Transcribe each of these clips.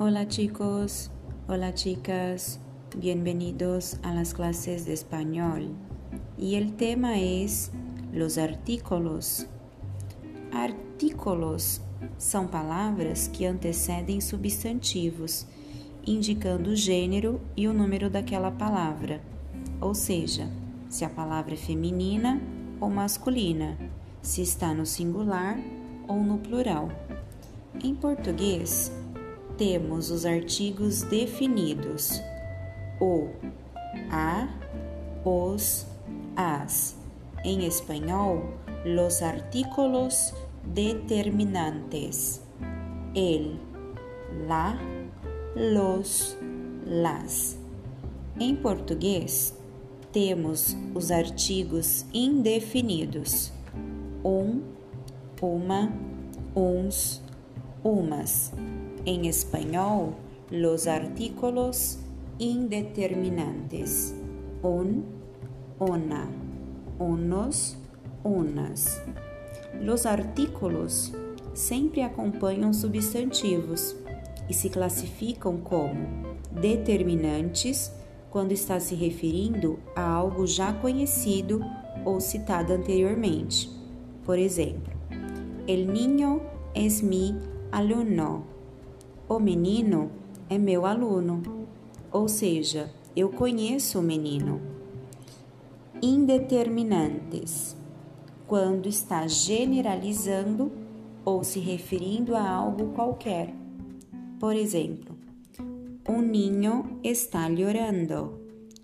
Hola chicos, hola chicas, bienvenidos a las clases de español. Y el tema es los artículos. Artículos são palavras que antecedem substantivos, indicando o gênero e o número daquela palavra, ou seja, se a palavra é feminina ou masculina, se está no singular ou no plural. Em português, temos os artigos definidos: o, a, os, as. Em espanhol, los artículos determinantes: el, la, los, las. Em português, temos os artigos indefinidos: um, uma, uns, umas. Em espanhol, los artículos indeterminantes: un, una, unos, unas. Los artículos sempre acompanham substantivos e se classificam como determinantes quando está se referindo a algo já conhecido ou citado anteriormente. Por exemplo, el niño es mi alumno o menino é meu aluno, ou seja, eu conheço o menino. Indeterminantes quando está generalizando ou se referindo a algo qualquer. Por exemplo, um ninho está chorando.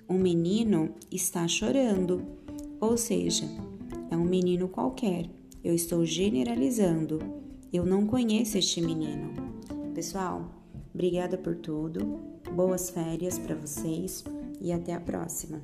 Um menino está chorando, ou seja, é um menino qualquer. Eu estou generalizando. Eu não conheço este menino. Pessoal, obrigada por tudo. Boas férias para vocês e até a próxima.